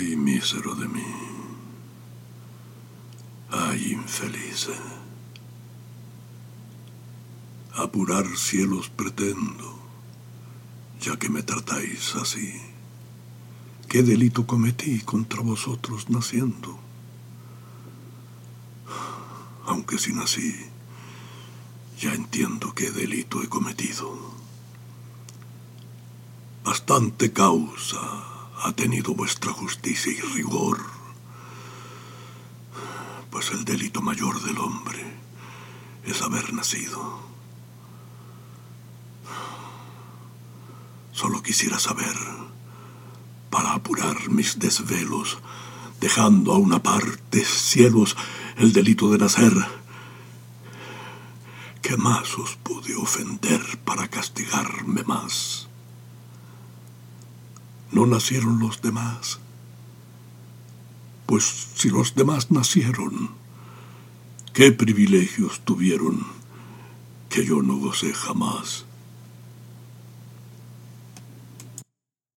Ay, mísero de mí. Ay, infeliz. Apurar cielos pretendo, ya que me tratáis así. ¿Qué delito cometí contra vosotros naciendo? Aunque si nací, ya entiendo qué delito he cometido. Bastante causa ha tenido vuestra justicia y rigor, pues el delito mayor del hombre es haber nacido. Solo quisiera saber, para apurar mis desvelos, dejando a una parte, cielos, el delito de nacer, ¿qué más os pude ofender para castigarme más? ¿No nacieron los demás? Pues si los demás nacieron, ¿qué privilegios tuvieron que yo no gocé jamás?